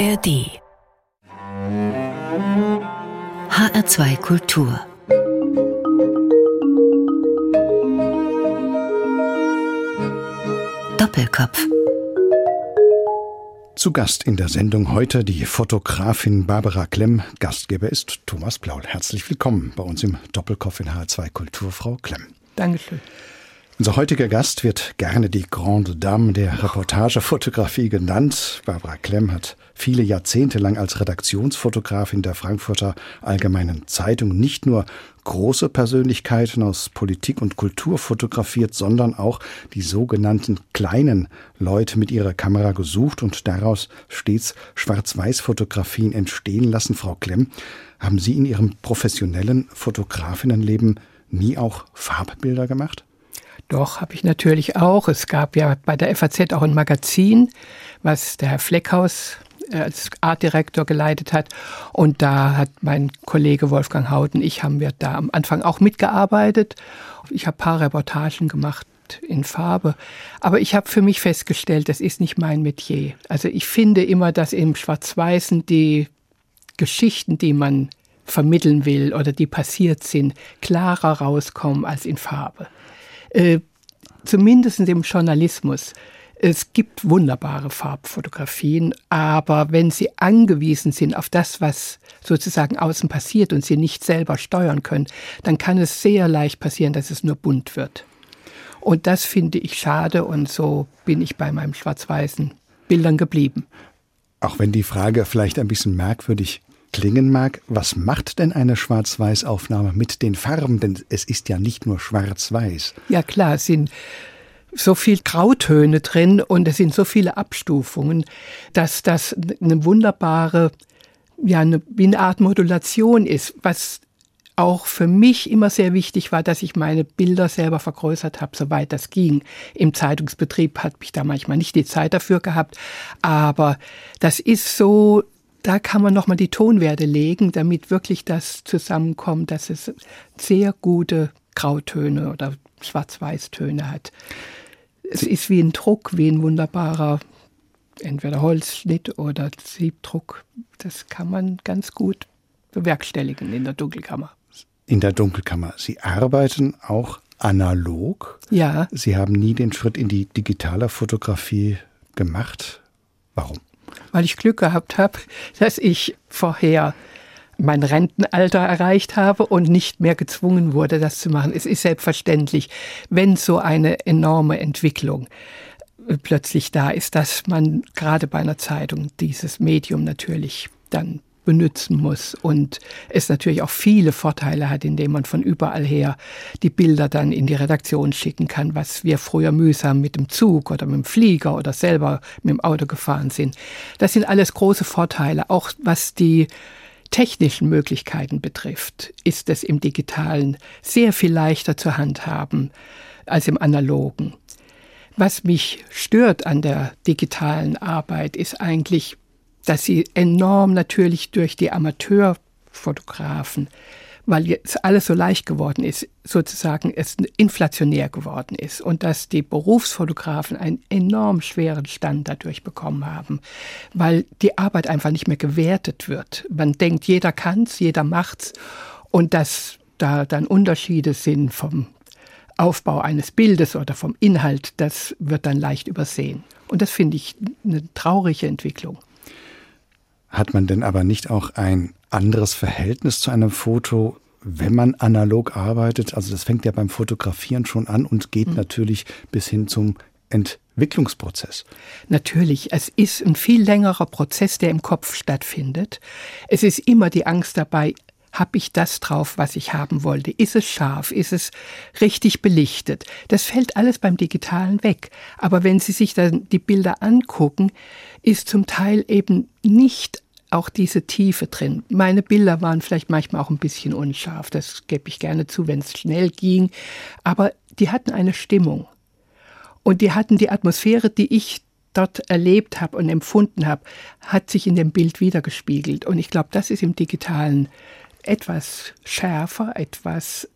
ARD HR2 Kultur Doppelkopf zu Gast in der Sendung heute die Fotografin Barbara Klemm. Gastgeber ist Thomas Blaul. Herzlich willkommen bei uns im Doppelkopf in H2 Kultur, Frau Klemm. Dankeschön. Unser heutiger Gast wird gerne die Grande Dame der Reportagefotografie genannt. Barbara Klemm hat viele Jahrzehnte lang als Redaktionsfotografin der Frankfurter Allgemeinen Zeitung nicht nur große Persönlichkeiten aus Politik und Kultur fotografiert, sondern auch die sogenannten kleinen Leute mit ihrer Kamera gesucht und daraus stets Schwarz-Weiß-Fotografien entstehen lassen. Frau Klemm, haben Sie in Ihrem professionellen Fotografinnenleben nie auch Farbbilder gemacht? Doch, habe ich natürlich auch. Es gab ja bei der FAZ auch ein Magazin, was der Herr Fleckhaus äh, als Artdirektor geleitet hat. Und da hat mein Kollege Wolfgang Hauten, ich haben wir da am Anfang auch mitgearbeitet. Ich habe paar Reportagen gemacht in Farbe. Aber ich habe für mich festgestellt, das ist nicht mein Metier. Also ich finde immer, dass im Schwarz-Weißen die Geschichten, die man vermitteln will oder die passiert sind, klarer rauskommen als in Farbe äh, zumindest im Journalismus. Es gibt wunderbare Farbfotografien, aber wenn Sie angewiesen sind auf das, was sozusagen außen passiert und Sie nicht selber steuern können, dann kann es sehr leicht passieren, dass es nur bunt wird. Und das finde ich schade und so bin ich bei meinem schwarz-weißen Bildern geblieben. Auch wenn die Frage vielleicht ein bisschen merkwürdig klingen mag, was macht denn eine Schwarz-Weiß-Aufnahme mit den Farben? Denn es ist ja nicht nur Schwarz-Weiß. Ja klar, es sind so viel Grautöne drin und es sind so viele Abstufungen, dass das eine wunderbare, ja, eine, wie eine Art Modulation ist, was auch für mich immer sehr wichtig war, dass ich meine Bilder selber vergrößert habe, soweit das ging. Im Zeitungsbetrieb hat mich da manchmal nicht die Zeit dafür gehabt, aber das ist so da kann man nochmal die Tonwerte legen, damit wirklich das zusammenkommt, dass es sehr gute Grautöne oder Schwarz-Weiß-Töne hat. Es ist wie ein Druck, wie ein wunderbarer entweder Holzschnitt oder Siebdruck. Das kann man ganz gut bewerkstelligen in der Dunkelkammer. In der Dunkelkammer. Sie arbeiten auch analog. Ja. Sie haben nie den Schritt in die digitale Fotografie gemacht. Warum? Weil ich Glück gehabt habe, dass ich vorher mein Rentenalter erreicht habe und nicht mehr gezwungen wurde, das zu machen. Es ist selbstverständlich, wenn so eine enorme Entwicklung plötzlich da ist, dass man gerade bei einer Zeitung dieses Medium natürlich dann benutzen muss und es natürlich auch viele Vorteile hat, indem man von überall her die Bilder dann in die Redaktion schicken kann, was wir früher mühsam mit dem Zug oder mit dem Flieger oder selber mit dem Auto gefahren sind. Das sind alles große Vorteile, auch was die technischen Möglichkeiten betrifft, ist es im digitalen sehr viel leichter zu handhaben als im analogen. Was mich stört an der digitalen Arbeit ist eigentlich dass sie enorm natürlich durch die Amateurfotografen, weil jetzt alles so leicht geworden ist, sozusagen es inflationär geworden ist und dass die Berufsfotografen einen enorm schweren Stand dadurch bekommen haben, weil die Arbeit einfach nicht mehr gewertet wird. Man denkt, jeder kann's, jeder macht's und dass da dann Unterschiede sind vom Aufbau eines Bildes oder vom Inhalt, das wird dann leicht übersehen. Und das finde ich eine traurige Entwicklung. Hat man denn aber nicht auch ein anderes Verhältnis zu einem Foto, wenn man analog arbeitet? Also das fängt ja beim Fotografieren schon an und geht mhm. natürlich bis hin zum Entwicklungsprozess. Natürlich, es ist ein viel längerer Prozess, der im Kopf stattfindet. Es ist immer die Angst dabei, habe ich das drauf, was ich haben wollte? Ist es scharf? Ist es richtig belichtet? Das fällt alles beim Digitalen weg. Aber wenn Sie sich dann die Bilder angucken, ist zum Teil eben nicht auch diese Tiefe drin. Meine Bilder waren vielleicht manchmal auch ein bisschen unscharf, das gebe ich gerne zu, wenn es schnell ging, aber die hatten eine Stimmung und die hatten die Atmosphäre, die ich dort erlebt habe und empfunden habe, hat sich in dem Bild wiedergespiegelt und ich glaube, das ist im digitalen etwas schärfer, etwas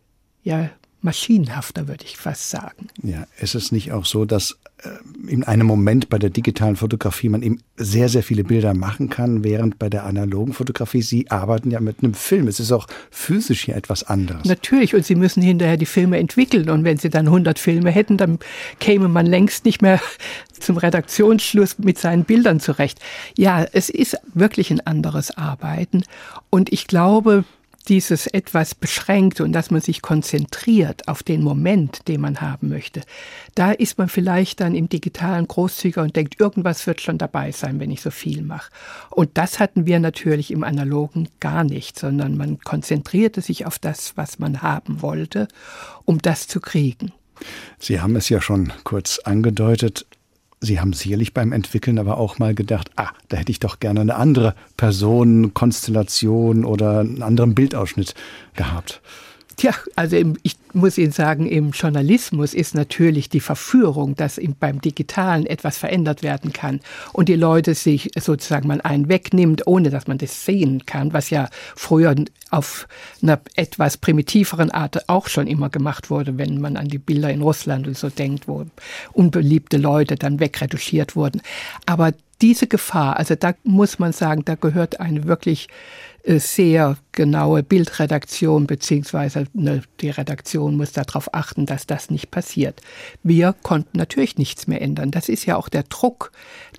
ja maschinenhafter, würde ich fast sagen. Ja, ist es nicht auch so, dass äh, in einem Moment bei der digitalen Fotografie man eben sehr, sehr viele Bilder machen kann, während bei der analogen Fotografie Sie arbeiten ja mit einem Film. Es ist auch physisch hier etwas anderes. Natürlich, und Sie müssen hinterher die Filme entwickeln. Und wenn Sie dann 100 Filme hätten, dann käme man längst nicht mehr zum Redaktionsschluss mit seinen Bildern zurecht. Ja, es ist wirklich ein anderes Arbeiten. Und ich glaube, dieses etwas beschränkt und dass man sich konzentriert auf den Moment, den man haben möchte, da ist man vielleicht dann im digitalen großzügiger und denkt, irgendwas wird schon dabei sein, wenn ich so viel mache. Und das hatten wir natürlich im analogen gar nicht, sondern man konzentrierte sich auf das, was man haben wollte, um das zu kriegen. Sie haben es ja schon kurz angedeutet. Sie haben sicherlich beim Entwickeln aber auch mal gedacht, ah, da hätte ich doch gerne eine andere Personenkonstellation oder einen anderen Bildausschnitt gehabt. Tja, also im, ich muss Ihnen sagen, im Journalismus ist natürlich die Verführung, dass beim Digitalen etwas verändert werden kann und die Leute sich sozusagen mal einen wegnimmt, ohne dass man das sehen kann, was ja früher auf einer etwas primitiveren Art auch schon immer gemacht wurde, wenn man an die Bilder in Russland und so denkt, wo unbeliebte Leute dann wegretuschiert wurden. Aber diese Gefahr, also da muss man sagen, da gehört eine wirklich sehr genaue Bildredaktion beziehungsweise ne, die Redaktion muss darauf achten, dass das nicht passiert. Wir konnten natürlich nichts mehr ändern. Das ist ja auch der Druck,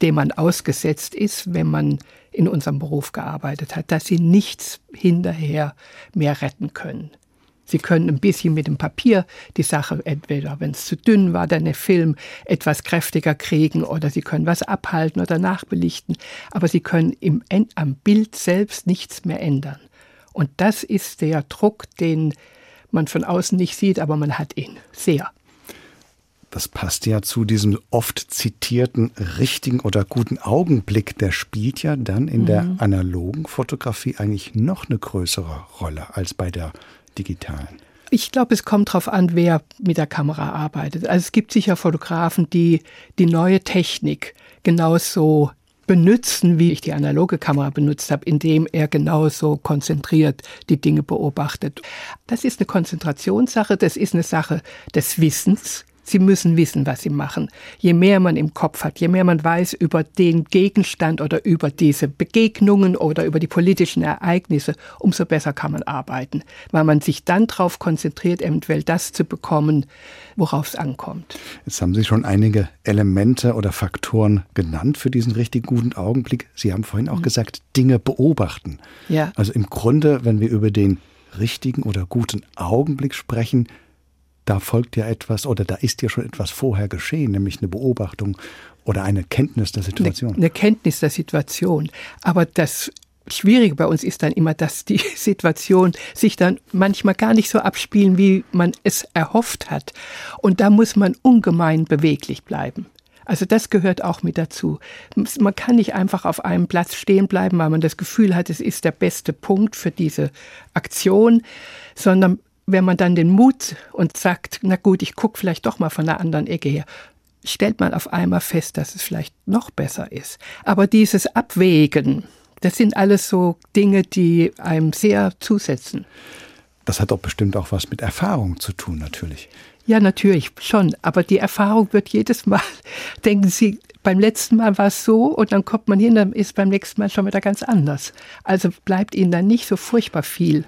dem man ausgesetzt ist, wenn man in unserem Beruf gearbeitet hat, dass sie nichts hinterher mehr retten können. Sie können ein bisschen mit dem Papier die Sache, entweder wenn es zu dünn war, dann der Film etwas kräftiger kriegen oder Sie können was abhalten oder nachbelichten, aber Sie können im, am Bild selbst nichts mehr ändern. Und das ist der Druck, den man von außen nicht sieht, aber man hat ihn sehr. Das passt ja zu diesem oft zitierten richtigen oder guten Augenblick. Der spielt ja dann in mhm. der analogen Fotografie eigentlich noch eine größere Rolle als bei der digitalen? Ich glaube, es kommt darauf an, wer mit der Kamera arbeitet. Also es gibt sicher Fotografen, die die neue Technik genauso benutzen, wie ich die analoge Kamera benutzt habe, indem er genauso konzentriert die Dinge beobachtet. Das ist eine Konzentrationssache, das ist eine Sache des Wissens. Sie müssen wissen, was Sie machen. Je mehr man im Kopf hat, je mehr man weiß über den Gegenstand oder über diese Begegnungen oder über die politischen Ereignisse, umso besser kann man arbeiten, weil man sich dann darauf konzentriert, eventuell das zu bekommen, worauf es ankommt. Jetzt haben Sie schon einige Elemente oder Faktoren genannt für diesen richtig guten Augenblick. Sie haben vorhin auch mhm. gesagt, Dinge beobachten. Ja. Also im Grunde, wenn wir über den richtigen oder guten Augenblick sprechen, da folgt ja etwas oder da ist ja schon etwas vorher geschehen, nämlich eine Beobachtung oder eine Kenntnis der Situation. Eine, eine Kenntnis der Situation. Aber das Schwierige bei uns ist dann immer, dass die Situation sich dann manchmal gar nicht so abspielen, wie man es erhofft hat. Und da muss man ungemein beweglich bleiben. Also das gehört auch mit dazu. Man kann nicht einfach auf einem Platz stehen bleiben, weil man das Gefühl hat, es ist der beste Punkt für diese Aktion, sondern wenn man dann den Mut und sagt, na gut, ich gucke vielleicht doch mal von einer anderen Ecke her, stellt man auf einmal fest, dass es vielleicht noch besser ist. Aber dieses Abwägen, das sind alles so Dinge, die einem sehr zusetzen. Das hat doch bestimmt auch was mit Erfahrung zu tun, natürlich. Ja, natürlich schon. Aber die Erfahrung wird jedes Mal, denken Sie, beim letzten Mal war es so und dann kommt man hin, dann ist beim nächsten Mal schon wieder ganz anders. Also bleibt Ihnen dann nicht so furchtbar viel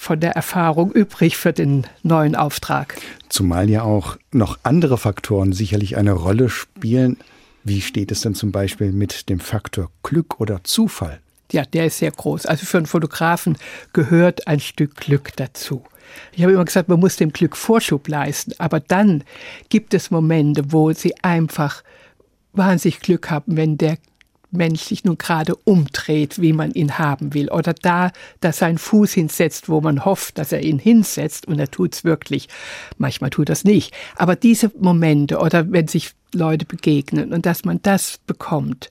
von der Erfahrung übrig für den neuen Auftrag. Zumal ja auch noch andere Faktoren sicherlich eine Rolle spielen. Wie steht es denn zum Beispiel mit dem Faktor Glück oder Zufall? Ja, der ist sehr groß. Also für einen Fotografen gehört ein Stück Glück dazu. Ich habe immer gesagt, man muss dem Glück Vorschub leisten, aber dann gibt es Momente, wo sie einfach wahnsinnig Glück haben, wenn der Mensch sich nun gerade umdreht, wie man ihn haben will, oder da, dass einen Fuß hinsetzt, wo man hofft, dass er ihn hinsetzt, und er tut's wirklich. Manchmal tut es nicht. Aber diese Momente, oder wenn sich Leute begegnen und dass man das bekommt.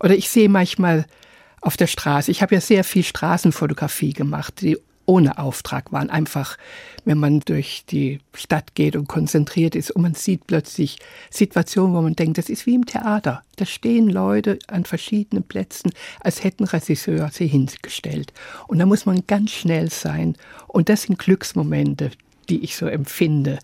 Oder ich sehe manchmal auf der Straße, ich habe ja sehr viel Straßenfotografie gemacht, die ohne Auftrag waren. Einfach, wenn man durch die Stadt geht und konzentriert ist und man sieht plötzlich Situationen, wo man denkt, das ist wie im Theater. Da stehen Leute an verschiedenen Plätzen, als hätten Regisseur sie hingestellt. Und da muss man ganz schnell sein. Und das sind Glücksmomente, die ich so empfinde,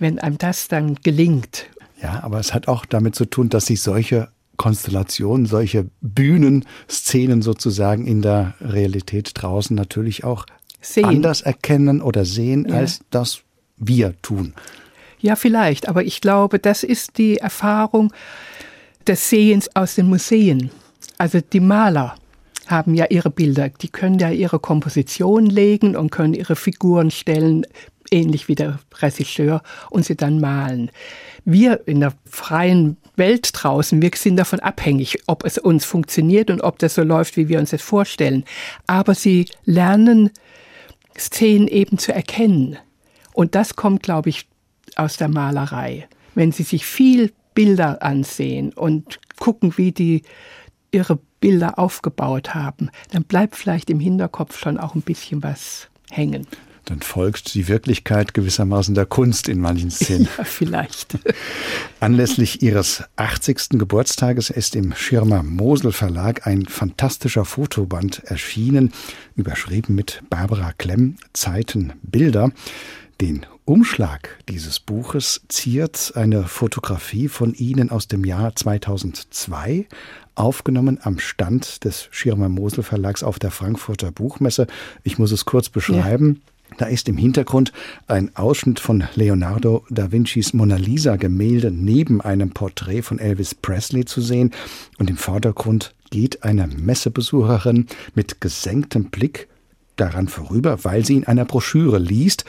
wenn einem das dann gelingt. Ja, aber es hat auch damit zu tun, dass sich solche Konstellationen, solche Bühnenszenen sozusagen in der Realität draußen natürlich auch sehen. anders erkennen oder sehen, ja. als das wir tun. Ja, vielleicht, aber ich glaube, das ist die Erfahrung des Sehens aus den Museen. Also die Maler haben ja ihre Bilder, die können ja ihre Komposition legen und können ihre Figuren stellen, ähnlich wie der Regisseur, und sie dann malen. Wir in der freien Welt draußen, wir sind davon abhängig, ob es uns funktioniert und ob das so läuft, wie wir uns das vorstellen. Aber sie lernen Szenen eben zu erkennen. Und das kommt, glaube ich, aus der Malerei. Wenn Sie sich viel Bilder ansehen und gucken, wie die ihre Bilder aufgebaut haben, dann bleibt vielleicht im Hinterkopf schon auch ein bisschen was hängen. Dann folgt die Wirklichkeit gewissermaßen der Kunst in manchen Szenen. Ja, vielleicht. Anlässlich ihres 80. Geburtstages ist im Schirmer Mosel Verlag ein fantastischer Fotoband erschienen, überschrieben mit Barbara Klemm Zeiten Bilder. Den Umschlag dieses Buches ziert eine Fotografie von Ihnen aus dem Jahr 2002, aufgenommen am Stand des Schirmer Mosel Verlags auf der Frankfurter Buchmesse. Ich muss es kurz beschreiben. Ja. Da ist im Hintergrund ein Ausschnitt von Leonardo da Vincis Mona Lisa Gemälde neben einem Porträt von Elvis Presley zu sehen und im Vordergrund geht eine Messebesucherin mit gesenktem Blick daran vorüber, weil sie in einer Broschüre liest,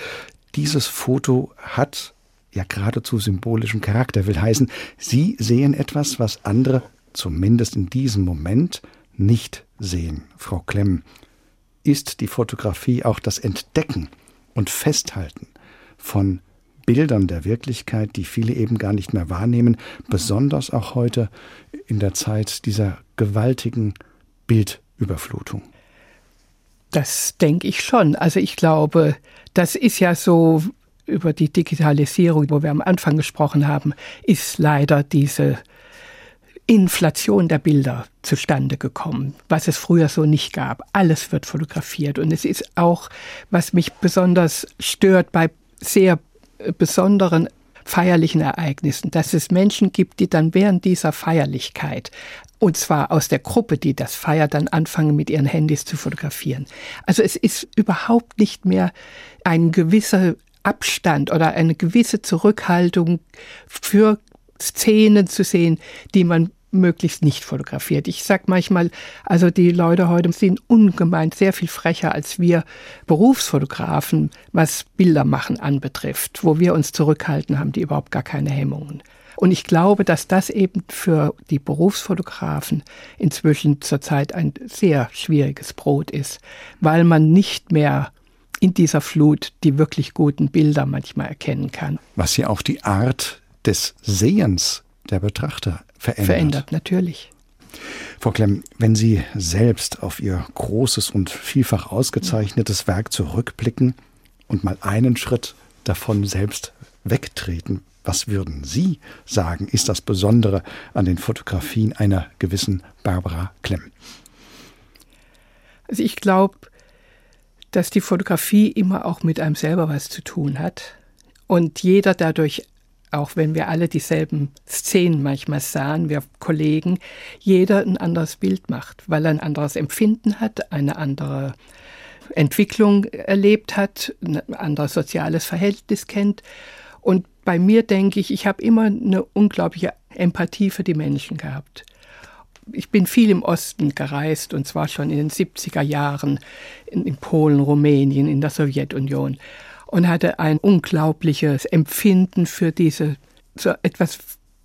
dieses Foto hat ja geradezu symbolischen Charakter, will heißen, Sie sehen etwas, was andere zumindest in diesem Moment nicht sehen. Frau Klemm, ist die Fotografie auch das Entdecken und Festhalten von Bildern der Wirklichkeit, die viele eben gar nicht mehr wahrnehmen, besonders auch heute in der Zeit dieser gewaltigen Bildüberflutung. Das denke ich schon. Also ich glaube, das ist ja so über die Digitalisierung, wo wir am Anfang gesprochen haben, ist leider diese Inflation der Bilder zustande gekommen, was es früher so nicht gab. Alles wird fotografiert und es ist auch, was mich besonders stört bei sehr besonderen feierlichen Ereignissen, dass es Menschen gibt, die dann während dieser Feierlichkeit und zwar aus der Gruppe, die das feiert, dann anfangen mit ihren Handys zu fotografieren. Also es ist überhaupt nicht mehr ein gewisser Abstand oder eine gewisse Zurückhaltung für Szenen zu sehen, die man möglichst nicht fotografiert. Ich sag manchmal, also die Leute heute sind ungemein sehr viel frecher als wir Berufsfotografen, was Bilder machen anbetrifft, wo wir uns zurückhalten, haben die überhaupt gar keine Hemmungen. Und ich glaube, dass das eben für die Berufsfotografen inzwischen zurzeit ein sehr schwieriges Brot ist, weil man nicht mehr in dieser Flut die wirklich guten Bilder manchmal erkennen kann. Was ja auch die Art des Sehens der Betrachter verändert. Verändert, natürlich. Frau Klemm, wenn Sie selbst auf Ihr großes und vielfach ausgezeichnetes Werk zurückblicken und mal einen Schritt davon selbst wegtreten, was würden Sie sagen, ist das Besondere an den Fotografien einer gewissen Barbara Klemm? Also ich glaube, dass die Fotografie immer auch mit einem selber was zu tun hat und jeder dadurch auch wenn wir alle dieselben Szenen manchmal sahen, wir Kollegen, jeder ein anderes Bild macht, weil er ein anderes Empfinden hat, eine andere Entwicklung erlebt hat, ein anderes soziales Verhältnis kennt. Und bei mir denke ich, ich habe immer eine unglaubliche Empathie für die Menschen gehabt. Ich bin viel im Osten gereist und zwar schon in den 70er Jahren in, Polen, Rumänien, in der Sowjetunion und hatte ein unglaubliches Empfinden für diese, so etwas,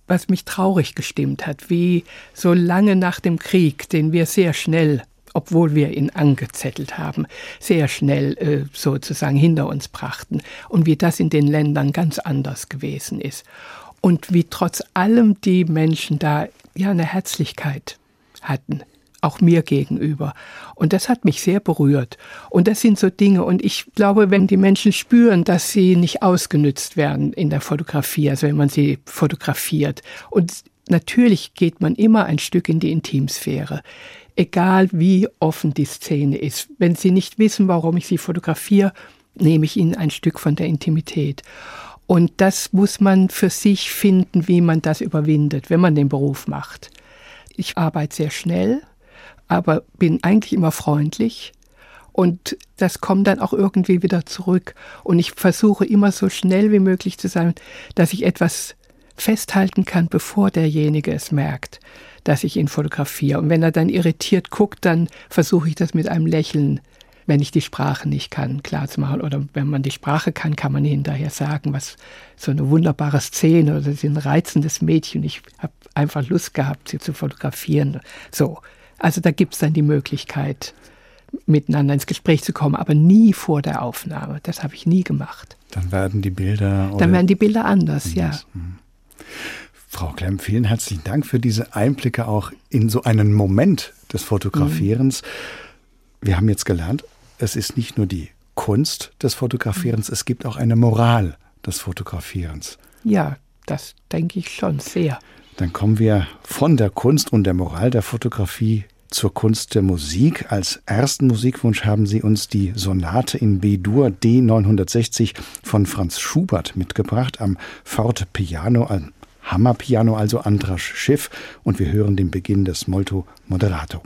was mich traurig gestimmt hat, wie so lange nach dem Krieg, den wir sehr schnell obwohl wir ihn angezettelt haben, sehr schnell äh, sozusagen hinter uns brachten und wie das in den Ländern ganz anders gewesen ist. Und wie trotz allem die Menschen da ja eine Herzlichkeit hatten auch mir gegenüber. Und das hat mich sehr berührt. Und das sind so Dinge. Und ich glaube, wenn die Menschen spüren, dass sie nicht ausgenützt werden in der Fotografie, also wenn man sie fotografiert. Und natürlich geht man immer ein Stück in die Intimsphäre. Egal wie offen die Szene ist. Wenn sie nicht wissen, warum ich sie fotografiere, nehme ich ihnen ein Stück von der Intimität. Und das muss man für sich finden, wie man das überwindet, wenn man den Beruf macht. Ich arbeite sehr schnell, aber bin eigentlich immer freundlich. Und das kommt dann auch irgendwie wieder zurück. Und ich versuche immer so schnell wie möglich zu sein, dass ich etwas festhalten kann, bevor derjenige es merkt, dass ich ihn fotografiere. Und wenn er dann irritiert guckt, dann versuche ich das mit einem Lächeln wenn ich die Sprache nicht kann, klarzumachen. Oder wenn man die Sprache kann, kann man hinterher sagen, was so eine wunderbare Szene oder ein reizendes Mädchen. Ich habe einfach Lust gehabt, sie zu fotografieren. So. Also da gibt es dann die Möglichkeit, miteinander ins Gespräch zu kommen, aber nie vor der Aufnahme. Das habe ich nie gemacht. Dann werden die Bilder. Dann werden die Bilder anders, anders. ja. Hm. Frau Klemm, vielen herzlichen Dank für diese Einblicke auch in so einen Moment des Fotografierens. Mhm. Wir haben jetzt gelernt, es ist nicht nur die Kunst des Fotografierens, es gibt auch eine Moral des Fotografierens. Ja, das denke ich schon sehr. Dann kommen wir von der Kunst und der Moral der Fotografie zur Kunst der Musik. Als ersten Musikwunsch haben Sie uns die Sonate in B-Dur D960 von Franz Schubert mitgebracht am Forte Piano, am Hammerpiano, also Andras Schiff. Und wir hören den Beginn des Molto Moderato.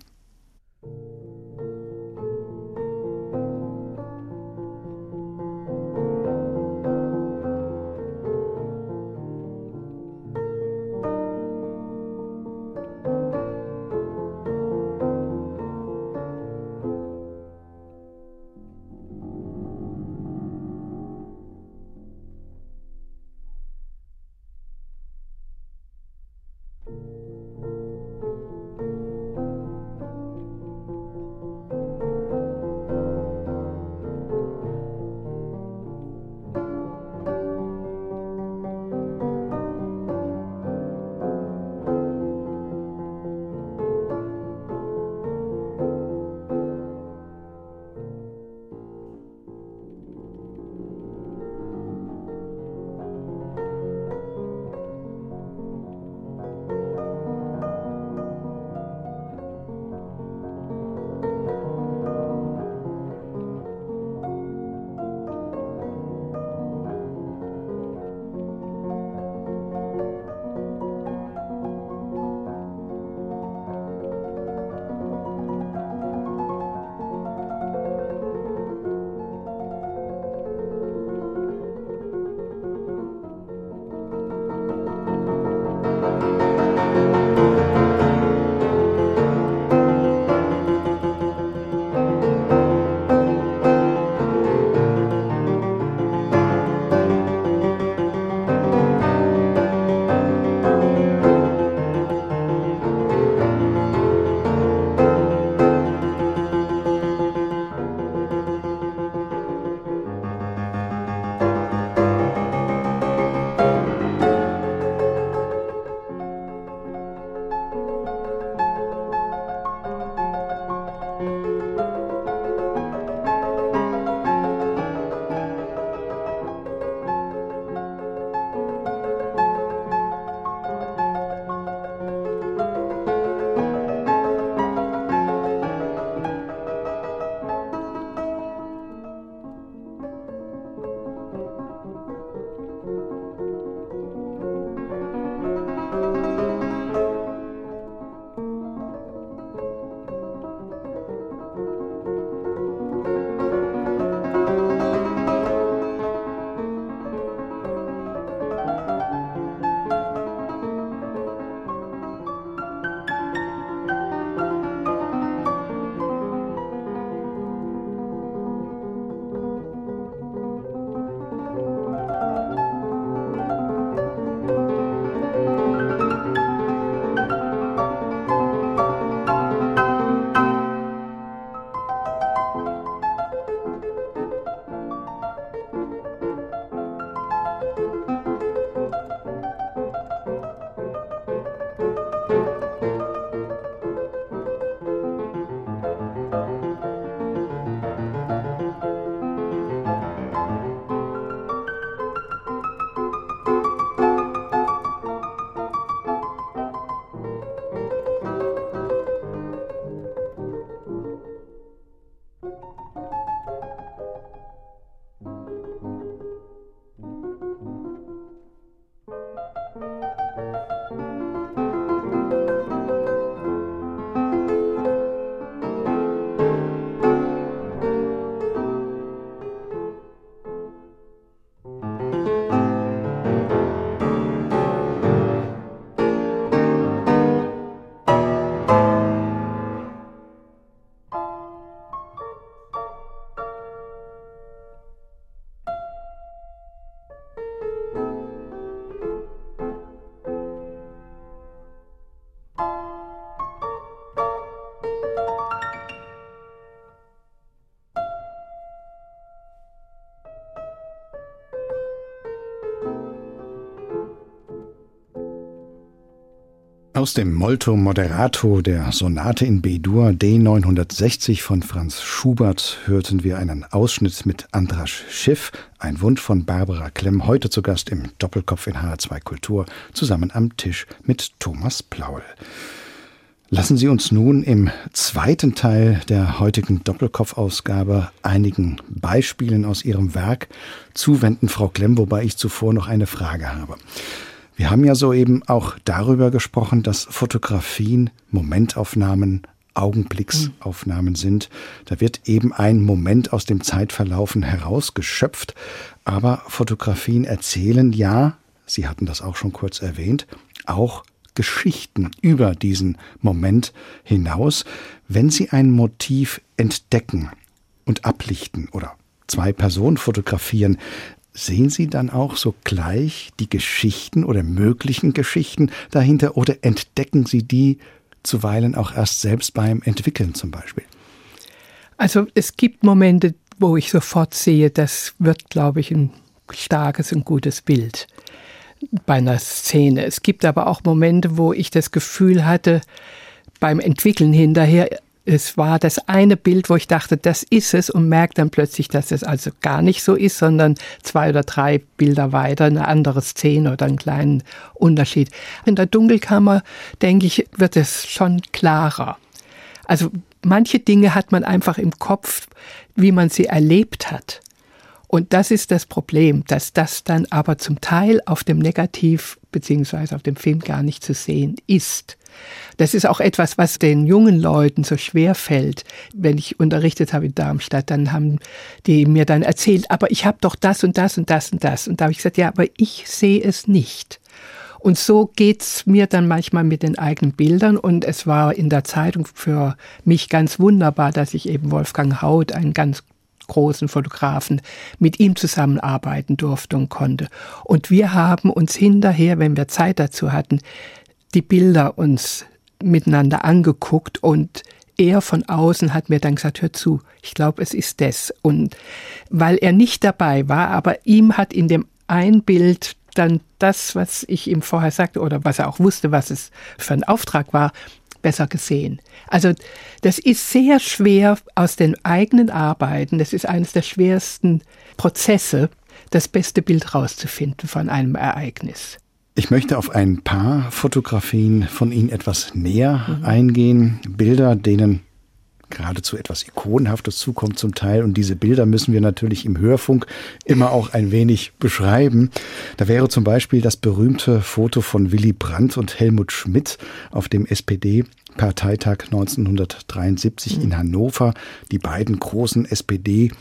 Aus dem Molto Moderato der Sonate in B-Dur D960 von Franz Schubert hörten wir einen Ausschnitt mit Andras Schiff, ein Wunsch von Barbara Klemm, heute zu Gast im Doppelkopf in HR2 Kultur, zusammen am Tisch mit Thomas Plaul. Lassen Sie uns nun im zweiten Teil der heutigen Doppelkopfausgabe einigen Beispielen aus Ihrem Werk zuwenden, Frau Klemm, wobei ich zuvor noch eine Frage habe. Wir haben ja soeben auch darüber gesprochen, dass Fotografien Momentaufnahmen, Augenblicksaufnahmen sind. Da wird eben ein Moment aus dem Zeitverlaufen herausgeschöpft. Aber Fotografien erzählen ja, Sie hatten das auch schon kurz erwähnt, auch Geschichten über diesen Moment hinaus, wenn Sie ein Motiv entdecken und ablichten oder zwei Personen fotografieren, Sehen Sie dann auch sogleich die Geschichten oder möglichen Geschichten dahinter oder entdecken Sie die zuweilen auch erst selbst beim Entwickeln zum Beispiel? Also es gibt Momente, wo ich sofort sehe, das wird, glaube ich, ein starkes und gutes Bild bei einer Szene. Es gibt aber auch Momente, wo ich das Gefühl hatte, beim Entwickeln hinterher, es war das eine Bild, wo ich dachte, das ist es und merke dann plötzlich, dass es also gar nicht so ist, sondern zwei oder drei Bilder weiter eine andere Szene oder einen kleinen Unterschied. In der Dunkelkammer, denke ich, wird es schon klarer. Also manche Dinge hat man einfach im Kopf, wie man sie erlebt hat. Und das ist das Problem, dass das dann aber zum Teil auf dem Negativ beziehungsweise auf dem Film gar nicht zu sehen ist. Das ist auch etwas, was den jungen Leuten so schwer fällt. Wenn ich unterrichtet habe in Darmstadt, dann haben die mir dann erzählt, aber ich habe doch das und das und das und das. Und da habe ich gesagt, ja, aber ich sehe es nicht. Und so geht's mir dann manchmal mit den eigenen Bildern. Und es war in der Zeitung für mich ganz wunderbar, dass ich eben Wolfgang Haut, einen ganz großen Fotografen, mit ihm zusammenarbeiten durfte und konnte. Und wir haben uns hinterher, wenn wir Zeit dazu hatten, die Bilder uns miteinander angeguckt und er von außen hat mir dann gesagt, hör zu, ich glaube, es ist das. Und weil er nicht dabei war, aber ihm hat in dem ein Bild dann das, was ich ihm vorher sagte oder was er auch wusste, was es für ein Auftrag war, besser gesehen. Also das ist sehr schwer aus den eigenen Arbeiten, das ist eines der schwersten Prozesse, das beste Bild rauszufinden von einem Ereignis. Ich möchte auf ein paar Fotografien von Ihnen etwas näher mhm. eingehen. Bilder, denen geradezu etwas Ikonenhaftes zukommt zum Teil. Und diese Bilder müssen wir natürlich im Hörfunk immer auch ein wenig beschreiben. Da wäre zum Beispiel das berühmte Foto von Willy Brandt und Helmut Schmidt auf dem SPD Parteitag 1973 in Hannover. Die beiden großen SPD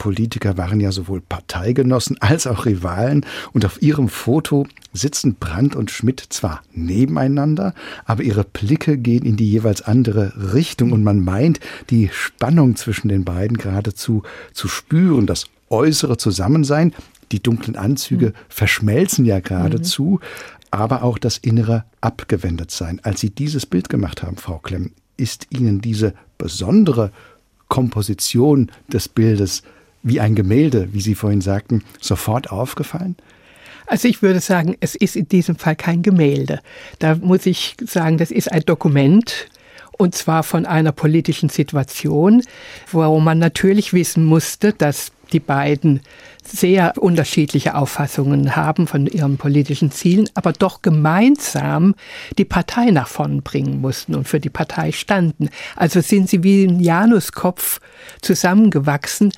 Politiker waren ja sowohl Parteigenossen als auch Rivalen und auf ihrem Foto sitzen Brandt und Schmidt zwar nebeneinander, aber ihre Blicke gehen in die jeweils andere Richtung und man meint, die Spannung zwischen den beiden geradezu zu spüren, das äußere Zusammensein, die dunklen Anzüge mhm. verschmelzen ja geradezu, mhm. aber auch das innere Abgewendetsein. Als Sie dieses Bild gemacht haben, Frau Klemm, ist Ihnen diese besondere Komposition des Bildes wie ein Gemälde, wie Sie vorhin sagten, sofort aufgefallen? Also ich würde sagen, es ist in diesem Fall kein Gemälde. Da muss ich sagen, das ist ein Dokument, und zwar von einer politischen Situation, wo man natürlich wissen musste, dass die beiden sehr unterschiedliche Auffassungen haben von ihren politischen Zielen, aber doch gemeinsam die Partei nach vorn bringen mussten und für die Partei standen. Also sind sie wie ein Januskopf zusammengewachsen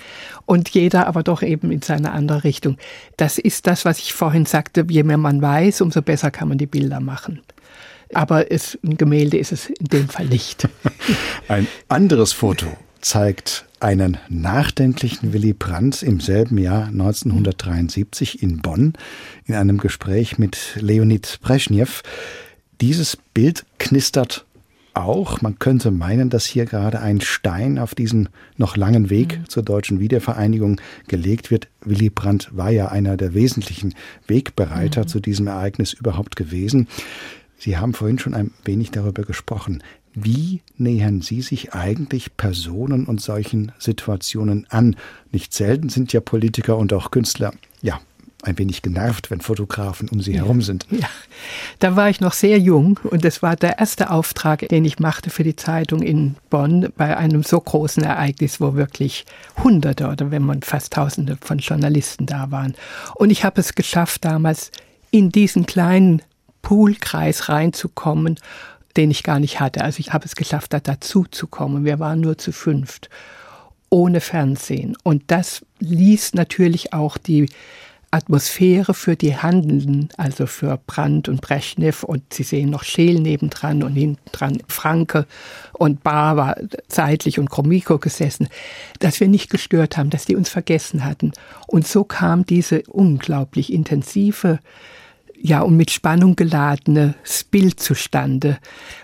und jeder aber doch eben in seine andere Richtung. Das ist das, was ich vorhin sagte, je mehr man weiß, umso besser kann man die Bilder machen. Aber es, ein Gemälde ist es in dem Fall nicht. Ein anderes Foto zeigt einen nachdenklichen Willy Brandt im selben Jahr 1973 in Bonn in einem Gespräch mit Leonid Brezhnev. Dieses Bild knistert auch. Man könnte meinen, dass hier gerade ein Stein auf diesen noch langen Weg mhm. zur deutschen Wiedervereinigung gelegt wird. Willy Brandt war ja einer der wesentlichen Wegbereiter mhm. zu diesem Ereignis überhaupt gewesen. Sie haben vorhin schon ein wenig darüber gesprochen. Wie nähern Sie sich eigentlich Personen und solchen Situationen an? Nicht selten sind ja Politiker und auch Künstler, ja, ein wenig genervt, wenn Fotografen um Sie ja. herum sind. Ja, da war ich noch sehr jung und das war der erste Auftrag, den ich machte für die Zeitung in Bonn bei einem so großen Ereignis, wo wirklich Hunderte oder wenn man fast Tausende von Journalisten da waren. Und ich habe es geschafft, damals in diesen kleinen Poolkreis reinzukommen, den ich gar nicht hatte. Also ich habe es geschafft, da dazu zu kommen. Wir waren nur zu fünft, ohne Fernsehen. Und das ließ natürlich auch die Atmosphäre für die Handelnden, also für Brandt und Brezhnev und Sie sehen noch Scheel nebendran und hinten dran Franke und Bar war zeitlich und Kromiko gesessen, dass wir nicht gestört haben, dass die uns vergessen hatten. Und so kam diese unglaublich intensive ja, und mit Spannung geladenes Bild zustande,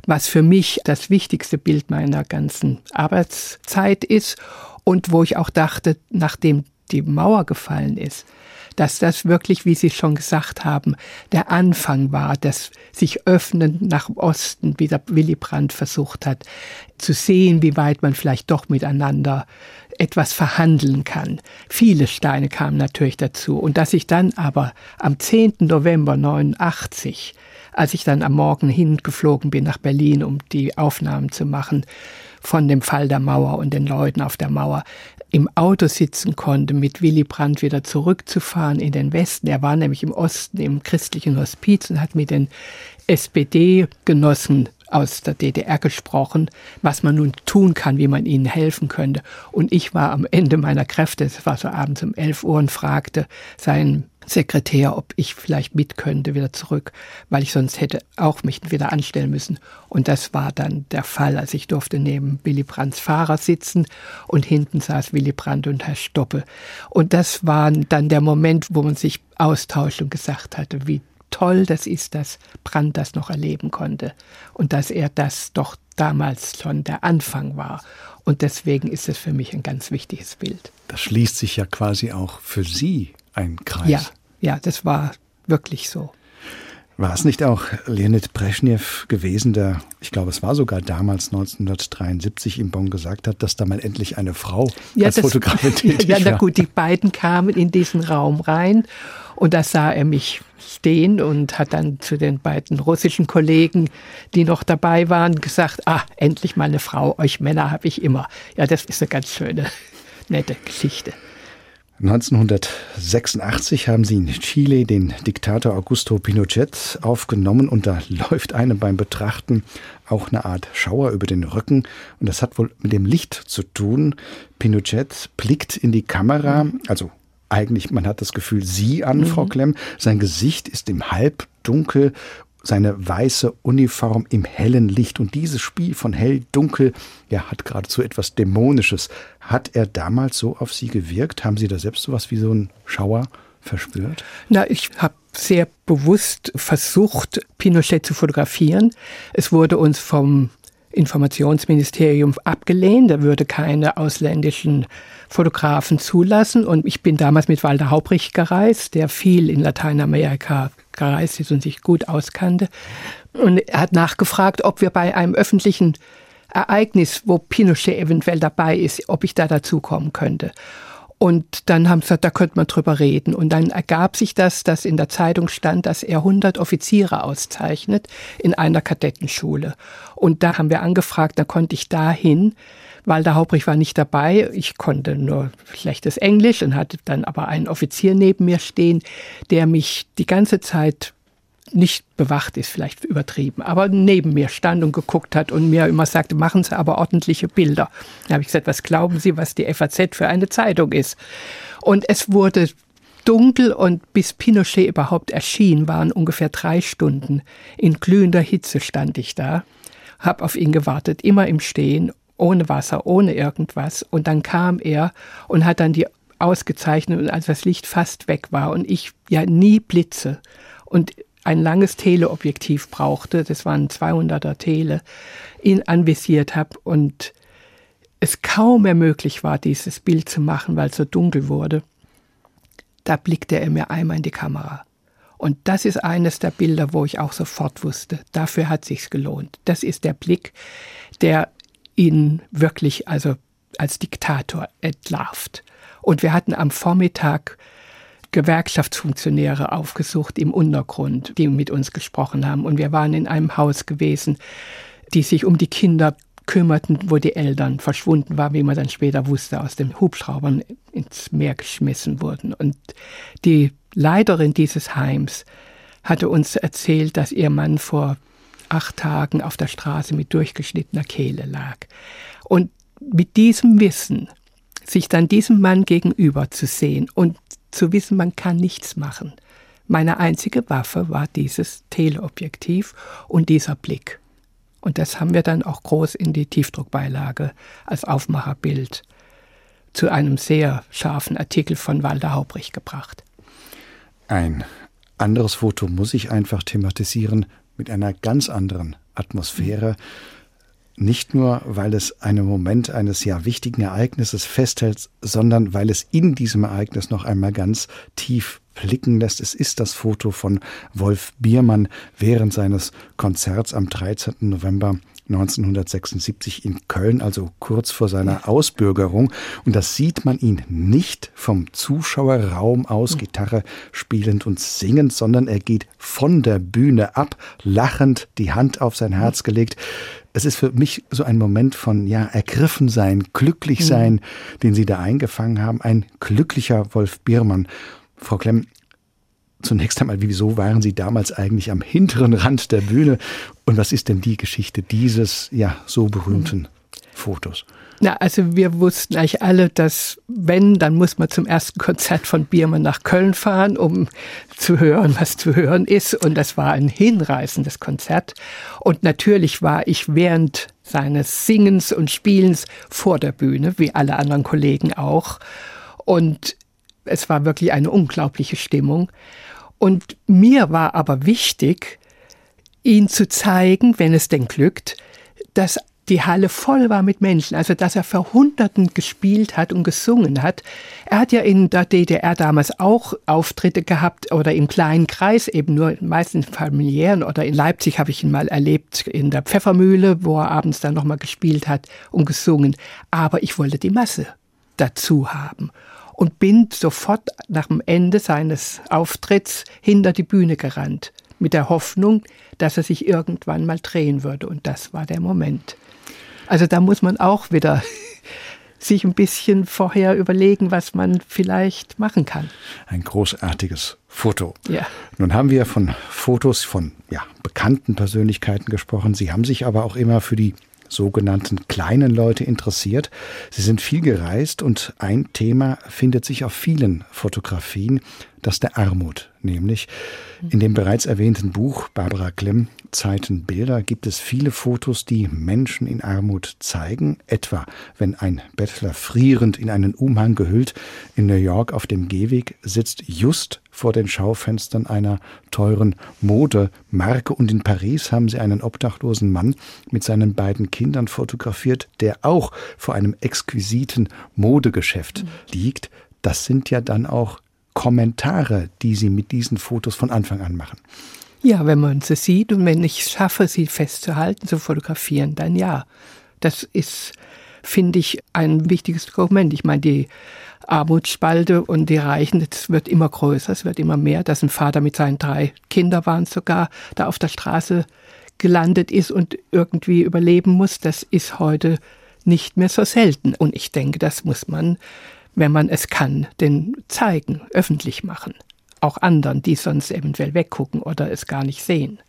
was für mich das wichtigste Bild meiner ganzen Arbeitszeit ist und wo ich auch dachte, nachdem die Mauer gefallen ist, dass das wirklich, wie Sie schon gesagt haben, der Anfang war, das sich öffnen nach Osten, wie der Willy Brandt versucht hat, zu sehen, wie weit man vielleicht doch miteinander etwas verhandeln kann. Viele Steine kamen natürlich dazu. Und dass ich dann aber am 10. November 89, als ich dann am Morgen hingeflogen bin nach Berlin, um die Aufnahmen zu machen, von dem Fall der Mauer und den Leuten auf der Mauer, im Auto sitzen konnte, mit Willy Brandt wieder zurückzufahren in den Westen. Er war nämlich im Osten im christlichen Hospiz und hat mit den SPD-Genossen aus der DDR gesprochen, was man nun tun kann, wie man ihnen helfen könnte. Und ich war am Ende meiner Kräfte, es war so abends um 11 Uhr und fragte seinen Sekretär, ob ich vielleicht mit könnte wieder zurück, weil ich sonst hätte auch mich wieder anstellen müssen. Und das war dann der Fall, als ich durfte neben Willy Brandts Fahrer sitzen und hinten saß Willy Brandt und Herr Stoppe. Und das war dann der Moment, wo man sich austauscht und gesagt hatte, wie toll das ist, dass Brandt das noch erleben konnte und dass er das doch damals schon der Anfang war. Und deswegen ist es für mich ein ganz wichtiges Bild. Das schließt sich ja quasi auch für Sie ein Kreis. Ja, ja, das war wirklich so. War es nicht auch Leonid Brezhnev gewesen, der, ich glaube, es war sogar damals 1973 in Bonn gesagt hat, dass da mal endlich eine Frau ja, als das, Fotografin tätig Ja, na gut, die beiden kamen in diesen Raum rein und da sah er mich stehen und hat dann zu den beiden russischen Kollegen, die noch dabei waren, gesagt, ah, endlich mal eine Frau, euch Männer habe ich immer. Ja, das ist eine ganz schöne, nette Geschichte. 1986 haben sie in Chile den Diktator Augusto Pinochet aufgenommen und da läuft einem beim Betrachten auch eine Art Schauer über den Rücken und das hat wohl mit dem Licht zu tun. Pinochet blickt in die Kamera, also eigentlich, man hat das Gefühl, Sie an, mhm. Frau Klemm. Sein Gesicht ist im Halbdunkel seine weiße Uniform im hellen Licht. Und dieses Spiel von hell, dunkel, ja, hat geradezu etwas Dämonisches. Hat er damals so auf Sie gewirkt? Haben Sie da selbst so was wie so einen Schauer verspürt? Na, ich habe sehr bewusst versucht, Pinochet zu fotografieren. Es wurde uns vom Informationsministerium abgelehnt. Er würde keine ausländischen Fotografen zulassen. Und ich bin damals mit Walter Haubrich gereist, der viel in Lateinamerika gereist ist und sich gut auskannte. Und er hat nachgefragt, ob wir bei einem öffentlichen Ereignis, wo Pinochet eventuell dabei ist, ob ich da dazukommen könnte. Und dann haben sie gesagt, da könnte man drüber reden. Und dann ergab sich das, dass in der Zeitung stand, dass er 100 Offiziere auszeichnet in einer Kadettenschule. Und da haben wir angefragt, da konnte ich dahin. Walter Haubrich war nicht dabei. Ich konnte nur schlechtes Englisch und hatte dann aber einen Offizier neben mir stehen, der mich die ganze Zeit nicht bewacht ist, vielleicht übertrieben, aber neben mir stand und geguckt hat und mir immer sagte, machen Sie aber ordentliche Bilder. Da habe ich gesagt, was glauben Sie, was die FAZ für eine Zeitung ist? Und es wurde dunkel und bis Pinochet überhaupt erschien, waren ungefähr drei Stunden. In glühender Hitze stand ich da, habe auf ihn gewartet, immer im Stehen ohne Wasser, ohne irgendwas. Und dann kam er und hat dann die ausgezeichnet und als das Licht fast weg war und ich ja nie blitze und ein langes Teleobjektiv brauchte, das waren 200er Tele, ihn anvisiert habe und es kaum mehr möglich war, dieses Bild zu machen, weil es so dunkel wurde, da blickte er mir einmal in die Kamera. Und das ist eines der Bilder, wo ich auch sofort wusste, dafür hat sich's gelohnt. Das ist der Blick, der ihn wirklich also als Diktator entlarvt. Und wir hatten am Vormittag Gewerkschaftsfunktionäre aufgesucht im Untergrund, die mit uns gesprochen haben. Und wir waren in einem Haus gewesen, die sich um die Kinder kümmerten, wo die Eltern verschwunden waren, wie man dann später wusste, aus den Hubschraubern ins Meer geschmissen wurden. Und die Leiterin dieses Heims hatte uns erzählt, dass ihr Mann vor acht Tagen auf der Straße mit durchgeschnittener Kehle lag. Und mit diesem Wissen, sich dann diesem Mann gegenüber zu sehen und zu wissen, man kann nichts machen. Meine einzige Waffe war dieses Teleobjektiv und dieser Blick. Und das haben wir dann auch groß in die Tiefdruckbeilage als Aufmacherbild zu einem sehr scharfen Artikel von Walter Haubrich gebracht. Ein anderes Foto muss ich einfach thematisieren mit einer ganz anderen Atmosphäre. Nicht nur, weil es einen Moment eines ja wichtigen Ereignisses festhält, sondern weil es in diesem Ereignis noch einmal ganz tief blicken lässt. Es ist das Foto von Wolf Biermann während seines Konzerts am 13. November 1976 in Köln, also kurz vor seiner Ausbürgerung. Und das sieht man ihn nicht vom Zuschauerraum aus, hm. Gitarre spielend und singend, sondern er geht von der Bühne ab, lachend, die Hand auf sein Herz gelegt. Es ist für mich so ein Moment von ja ergriffen sein, glücklich hm. sein, mhm. den Sie da eingefangen haben. Ein glücklicher Wolf Biermann. Frau Klemm, zunächst einmal, wieso waren Sie damals eigentlich am hinteren Rand der Bühne? Und was ist denn die Geschichte dieses ja so berühmten mhm. Fotos? Na, also wir wussten eigentlich alle, dass wenn, dann muss man zum ersten Konzert von Biermann nach Köln fahren, um zu hören, was zu hören ist. Und das war ein hinreißendes Konzert. Und natürlich war ich während seines Singens und Spielens vor der Bühne, wie alle anderen Kollegen auch. Und es war wirklich eine unglaubliche Stimmung. Und mir war aber wichtig, ihn zu zeigen, wenn es denn glückt, dass die Halle voll war mit Menschen, also dass er vor Hunderten gespielt hat und gesungen hat. Er hat ja in der DDR damals auch Auftritte gehabt oder im kleinen Kreis, eben nur meistens familiären oder in Leipzig habe ich ihn mal erlebt in der Pfeffermühle, wo er abends dann nochmal gespielt hat und gesungen. Aber ich wollte die Masse dazu haben und bin sofort nach dem Ende seines Auftritts hinter die Bühne gerannt, mit der Hoffnung, dass er sich irgendwann mal drehen würde. Und das war der Moment. Also da muss man auch wieder sich ein bisschen vorher überlegen, was man vielleicht machen kann. Ein großartiges Foto. Ja. Nun haben wir von Fotos von ja, bekannten Persönlichkeiten gesprochen. Sie haben sich aber auch immer für die sogenannten kleinen Leute interessiert. Sie sind viel gereist und ein Thema findet sich auf vielen Fotografien, das der Armut. Nämlich in dem bereits erwähnten Buch Barbara Klemm Zeiten Bilder gibt es viele Fotos, die Menschen in Armut zeigen, etwa wenn ein Bettler frierend in einen Umhang gehüllt in New York auf dem Gehweg sitzt, just vor den Schaufenstern einer teuren Modemarke und in Paris haben sie einen obdachlosen Mann mit seinen beiden Kindern fotografiert, der auch vor einem exquisiten Modegeschäft mhm. liegt. Das sind ja dann auch Kommentare, die Sie mit diesen Fotos von Anfang an machen. Ja, wenn man sie sieht und wenn ich schaffe, sie festzuhalten, zu fotografieren, dann ja. Das ist, finde ich, ein wichtiges Dokument. Ich meine, die Armutsspalte und die Reichen, das wird immer größer, es wird immer mehr, dass ein Vater mit seinen drei Kindern waren sogar da auf der Straße gelandet ist und irgendwie überleben muss, das ist heute nicht mehr so selten. Und ich denke, das muss man wenn man es kann, den zeigen, öffentlich machen. Auch anderen, die sonst eventuell weggucken oder es gar nicht sehen.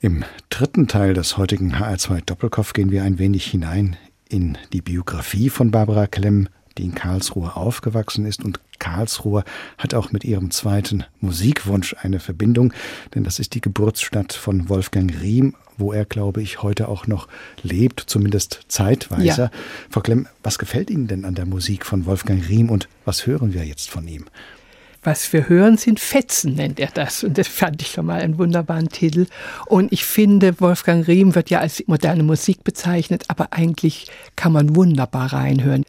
Im dritten Teil des heutigen HR2 Doppelkopf gehen wir ein wenig hinein in die Biografie von Barbara Klemm, die in Karlsruhe aufgewachsen ist. Und Karlsruhe hat auch mit ihrem zweiten Musikwunsch eine Verbindung, denn das ist die Geburtsstadt von Wolfgang Riem, wo er, glaube ich, heute auch noch lebt, zumindest zeitweise. Ja. Frau Klemm, was gefällt Ihnen denn an der Musik von Wolfgang Riem und was hören wir jetzt von ihm? Was wir hören, sind Fetzen, nennt er das. Und das fand ich schon mal einen wunderbaren Titel. Und ich finde, Wolfgang Riem wird ja als moderne Musik bezeichnet, aber eigentlich kann man wunderbar reinhören.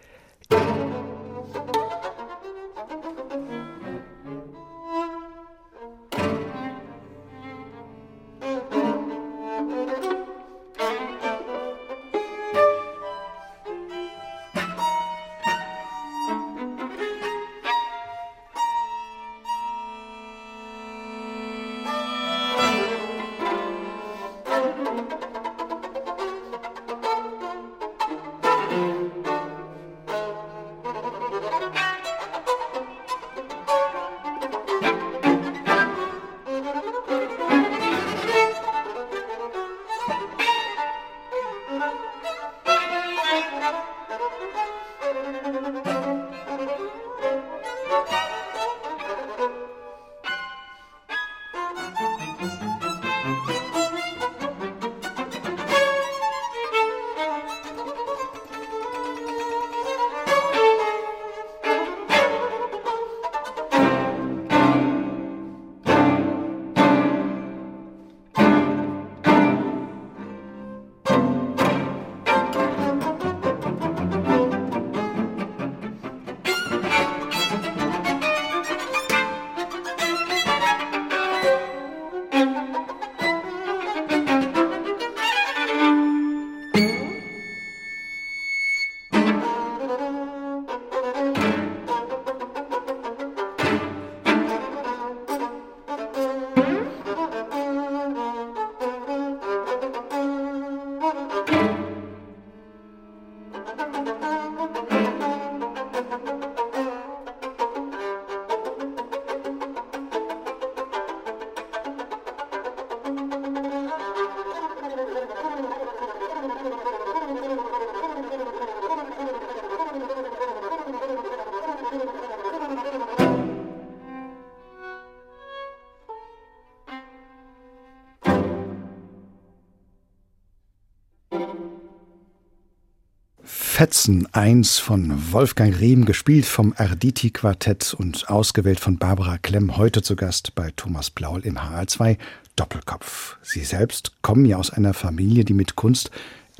Fetzen 1 von Wolfgang Riem, gespielt vom Arditi Quartett und ausgewählt von Barbara Klemm, heute zu Gast bei Thomas Blaul im HR2 Doppelkopf. Sie selbst kommen ja aus einer Familie, die mit Kunst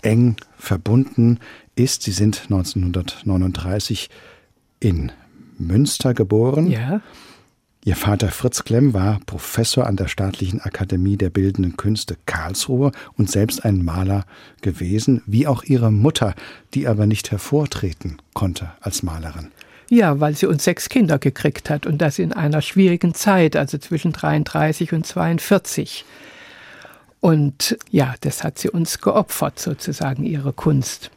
eng verbunden ist. Sie sind 1939 in Münster geboren. Ja. Ihr Vater Fritz Klemm war Professor an der Staatlichen Akademie der Bildenden Künste Karlsruhe und selbst ein Maler gewesen, wie auch ihre Mutter, die aber nicht hervortreten konnte als Malerin. Ja, weil sie uns sechs Kinder gekriegt hat und das in einer schwierigen Zeit, also zwischen 33 und 42. Und ja, das hat sie uns geopfert, sozusagen, ihre Kunst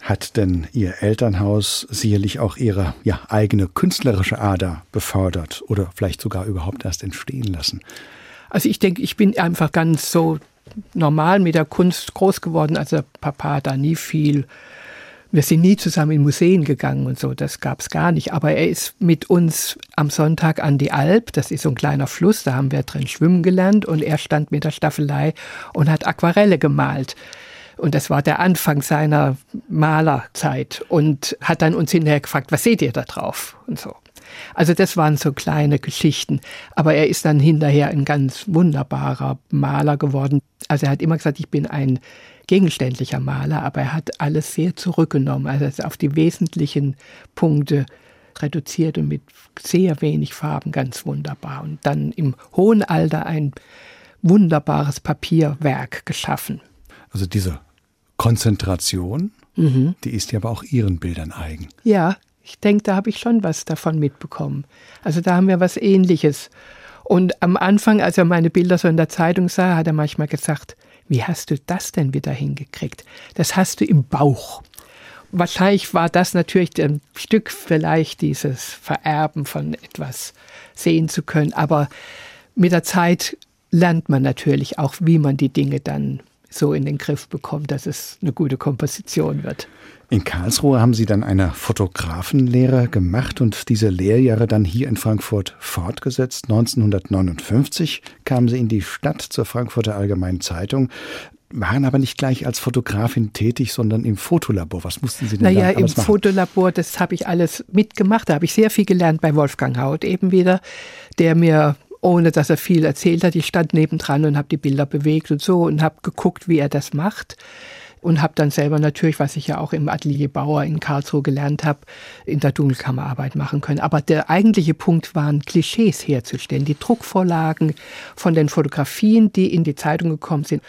hat denn Ihr Elternhaus sicherlich auch Ihre ja, eigene künstlerische Ader befördert oder vielleicht sogar überhaupt erst entstehen lassen? Also ich denke, ich bin einfach ganz so normal mit der Kunst groß geworden. Also Papa da nie viel. Wir sind nie zusammen in Museen gegangen und so, das gab es gar nicht. Aber er ist mit uns am Sonntag an die Alp, das ist so ein kleiner Fluss, da haben wir drin schwimmen gelernt und er stand mit der Staffelei und hat Aquarelle gemalt. Und das war der Anfang seiner Malerzeit und hat dann uns hinterher gefragt, was seht ihr da drauf? Und so. Also das waren so kleine Geschichten. Aber er ist dann hinterher ein ganz wunderbarer Maler geworden. Also er hat immer gesagt, ich bin ein gegenständlicher Maler, aber er hat alles sehr zurückgenommen. Also auf die wesentlichen Punkte reduziert und mit sehr wenig Farben ganz wunderbar. Und dann im hohen Alter ein wunderbares Papierwerk geschaffen. Also diese Konzentration, mhm. die ist ja aber auch Ihren Bildern eigen. Ja, ich denke, da habe ich schon was davon mitbekommen. Also da haben wir was Ähnliches. Und am Anfang, als er meine Bilder so in der Zeitung sah, hat er manchmal gesagt, wie hast du das denn wieder hingekriegt? Das hast du im Bauch. Wahrscheinlich war das natürlich ein Stück vielleicht dieses Vererben von etwas sehen zu können. Aber mit der Zeit lernt man natürlich auch, wie man die Dinge dann so in den Griff bekommt, dass es eine gute Komposition wird. In Karlsruhe haben Sie dann eine Fotografenlehre gemacht und diese Lehrjahre dann hier in Frankfurt fortgesetzt. 1959 kamen Sie in die Stadt zur Frankfurter Allgemeinen Zeitung waren aber nicht gleich als Fotografin tätig, sondern im Fotolabor. Was mussten Sie denn naja, da? Naja, im Fotolabor, das habe ich alles mitgemacht. Da habe ich sehr viel gelernt bei Wolfgang Haut eben wieder, der mir ohne dass er viel erzählt hat. Ich stand nebendran und habe die Bilder bewegt und so und habe geguckt, wie er das macht. Und habe dann selber natürlich, was ich ja auch im Atelier Bauer in Karlsruhe gelernt habe, in der Dunkelkammerarbeit machen können. Aber der eigentliche Punkt waren, Klischees herzustellen, die Druckvorlagen von den Fotografien, die in die Zeitung gekommen sind.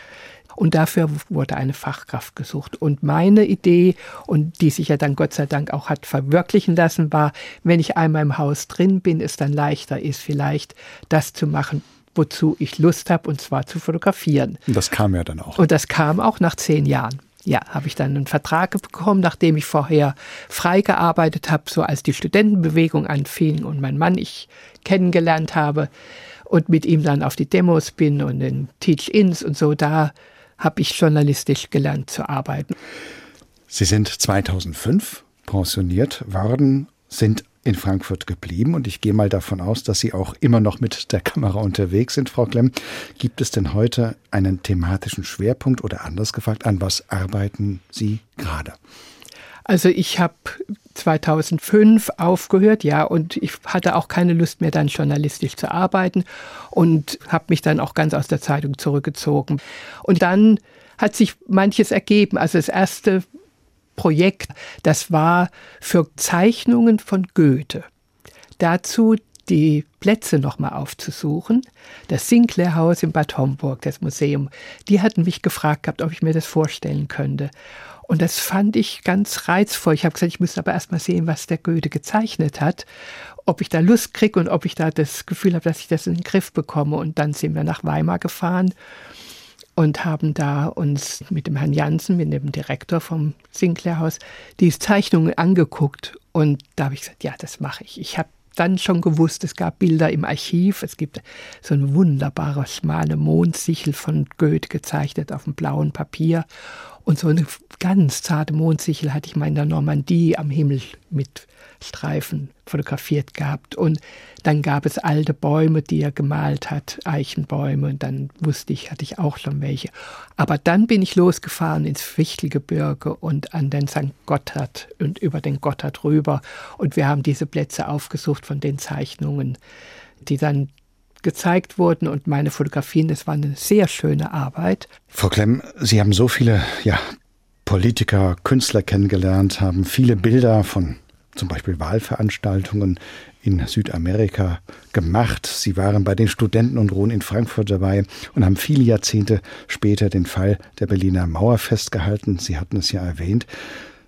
Und dafür wurde eine Fachkraft gesucht. Und meine Idee, und die sich ja dann Gott sei Dank auch hat verwirklichen lassen, war, wenn ich einmal im Haus drin bin, es dann leichter ist, vielleicht das zu machen, wozu ich Lust habe, und zwar zu fotografieren. Und das kam ja dann auch. Und das kam auch nach zehn Jahren. Ja, habe ich dann einen Vertrag bekommen, nachdem ich vorher frei gearbeitet habe, so als die Studentenbewegung anfing und mein Mann ich kennengelernt habe und mit ihm dann auf die Demos bin und in Teach-Ins und so, da habe ich journalistisch gelernt zu arbeiten. Sie sind 2005 pensioniert worden, sind in Frankfurt geblieben und ich gehe mal davon aus, dass Sie auch immer noch mit der Kamera unterwegs sind, Frau Klemm. Gibt es denn heute einen thematischen Schwerpunkt oder anders gefragt, an was arbeiten Sie gerade? Also ich habe 2005 aufgehört, ja, und ich hatte auch keine Lust mehr, dann journalistisch zu arbeiten und habe mich dann auch ganz aus der Zeitung zurückgezogen. Und dann hat sich manches ergeben. Also das erste Projekt, das war für Zeichnungen von Goethe. Dazu die Plätze nochmal aufzusuchen. Das Sinclair-Haus in Bad Homburg, das Museum, die hatten mich gefragt gehabt, ob ich mir das vorstellen könnte. Und das fand ich ganz reizvoll. Ich habe gesagt, ich müsste aber erst mal sehen, was der Goethe gezeichnet hat, ob ich da Lust kriege und ob ich da das Gefühl habe, dass ich das in den Griff bekomme. Und dann sind wir nach Weimar gefahren und haben da uns mit dem Herrn Jansen, mit dem Direktor vom Sinclair-Haus, die Zeichnungen angeguckt. Und da habe ich gesagt, ja, das mache ich. Ich habe dann schon gewusst, es gab Bilder im Archiv. Es gibt so eine wunderbare schmale Mondsichel von Goethe gezeichnet auf dem blauen Papier. Und so eine ganz zarte Mondsichel hatte ich mal in der Normandie am Himmel mit Streifen fotografiert gehabt. Und dann gab es alte Bäume, die er gemalt hat, Eichenbäume. Und dann wusste ich, hatte ich auch schon welche. Aber dann bin ich losgefahren ins Fichtelgebirge und an den St. Gotthard und über den Gotthard rüber. Und wir haben diese Plätze aufgesucht von den Zeichnungen, die dann gezeigt wurden und meine Fotografien, das war eine sehr schöne Arbeit. Frau Klemm, Sie haben so viele ja, Politiker, Künstler kennengelernt, haben viele Bilder von zum Beispiel Wahlveranstaltungen in Südamerika gemacht. Sie waren bei den Studenten und Ruhen in Frankfurt dabei und haben viele Jahrzehnte später den Fall der Berliner Mauer festgehalten. Sie hatten es ja erwähnt.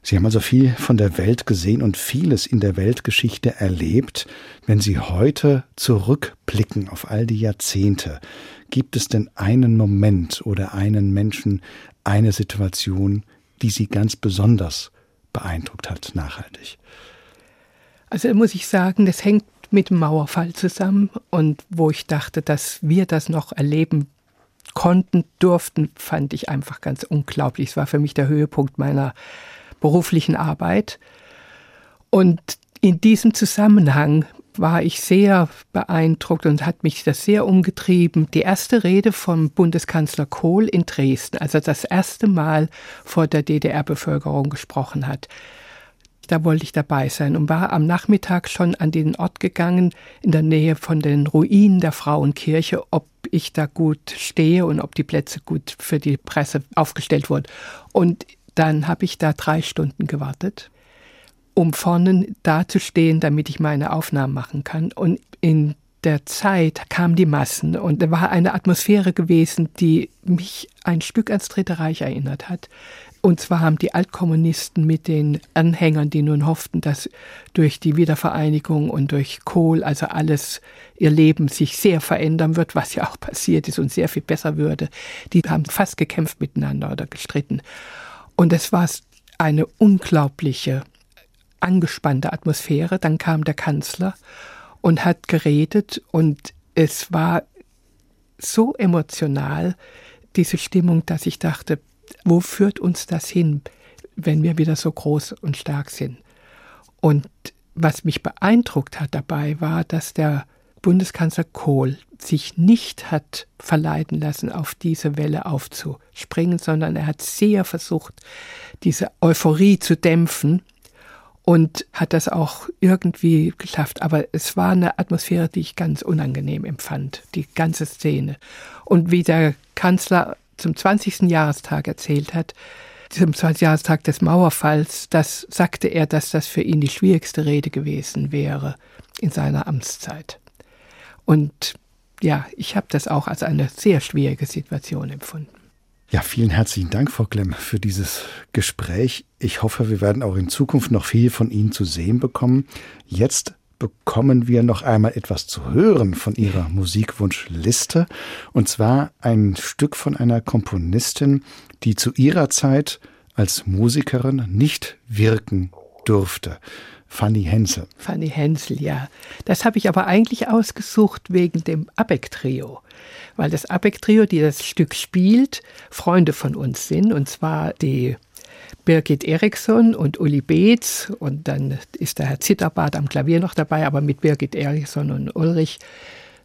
Sie haben also viel von der Welt gesehen und vieles in der Weltgeschichte erlebt. Wenn Sie heute zurückblicken auf all die Jahrzehnte, gibt es denn einen Moment oder einen Menschen, eine Situation, die Sie ganz besonders beeindruckt hat, nachhaltig? Also muss ich sagen, das hängt mit dem Mauerfall zusammen und wo ich dachte, dass wir das noch erleben konnten, durften, fand ich einfach ganz unglaublich. Es war für mich der Höhepunkt meiner beruflichen Arbeit. Und in diesem Zusammenhang war ich sehr beeindruckt und hat mich das sehr umgetrieben. Die erste Rede vom Bundeskanzler Kohl in Dresden, als er das erste Mal vor der DDR-Bevölkerung gesprochen hat. Da wollte ich dabei sein und war am Nachmittag schon an den Ort gegangen, in der Nähe von den Ruinen der Frauenkirche, ob ich da gut stehe und ob die Plätze gut für die Presse aufgestellt wurden. Und dann habe ich da drei Stunden gewartet, um vorne da zu stehen, damit ich meine Aufnahmen machen kann. Und in der Zeit kamen die Massen und da war eine Atmosphäre gewesen, die mich ein Stück ans Dritte Reich erinnert hat. Und zwar haben die Altkommunisten mit den Anhängern, die nun hofften, dass durch die Wiedervereinigung und durch Kohl, also alles, ihr Leben sich sehr verändern wird, was ja auch passiert ist und sehr viel besser würde, die haben fast gekämpft miteinander oder gestritten. Und es war eine unglaubliche, angespannte Atmosphäre. Dann kam der Kanzler und hat geredet und es war so emotional, diese Stimmung, dass ich dachte, wo führt uns das hin, wenn wir wieder so groß und stark sind? Und was mich beeindruckt hat dabei war, dass der Bundeskanzler Kohl sich nicht hat verleiten lassen, auf diese Welle aufzuspringen, sondern er hat sehr versucht, diese Euphorie zu dämpfen und hat das auch irgendwie geschafft. Aber es war eine Atmosphäre, die ich ganz unangenehm empfand, die ganze Szene. Und wie der Kanzler zum 20. Jahrestag erzählt hat, zum 20. Jahrestag des Mauerfalls, das sagte er, dass das für ihn die schwierigste Rede gewesen wäre in seiner Amtszeit. Und ja, ich habe das auch als eine sehr schwierige Situation empfunden. Ja, vielen herzlichen Dank, Frau Klemm, für dieses Gespräch. Ich hoffe, wir werden auch in Zukunft noch viel von Ihnen zu sehen bekommen. Jetzt bekommen wir noch einmal etwas zu hören von Ihrer Musikwunschliste. Und zwar ein Stück von einer Komponistin, die zu ihrer Zeit als Musikerin nicht wirken durfte. Fanny Hensel. Fanny Hensel, ja. Das habe ich aber eigentlich ausgesucht wegen dem Abeck-Trio. Weil das Abeck-Trio, die das Stück spielt, Freunde von uns sind. Und zwar die Birgit Eriksson und Uli Beetz. Und dann ist der Herr Zitterbart am Klavier noch dabei, aber mit Birgit Eriksson und Ulrich.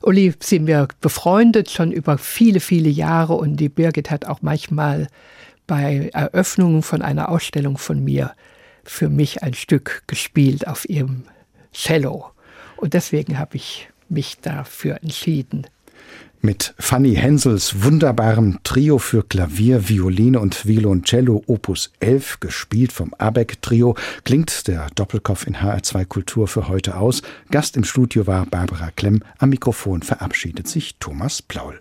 Uli sind wir befreundet schon über viele, viele Jahre. Und die Birgit hat auch manchmal bei Eröffnungen von einer Ausstellung von mir für mich ein Stück gespielt auf ihrem Cello. Und deswegen habe ich mich dafür entschieden. Mit Fanny Hensels wunderbarem Trio für Klavier, Violine und Violoncello Opus 11, gespielt vom Abeck Trio, klingt der Doppelkopf in HR2 Kultur für heute aus. Gast im Studio war Barbara Klemm. Am Mikrofon verabschiedet sich Thomas Plaul.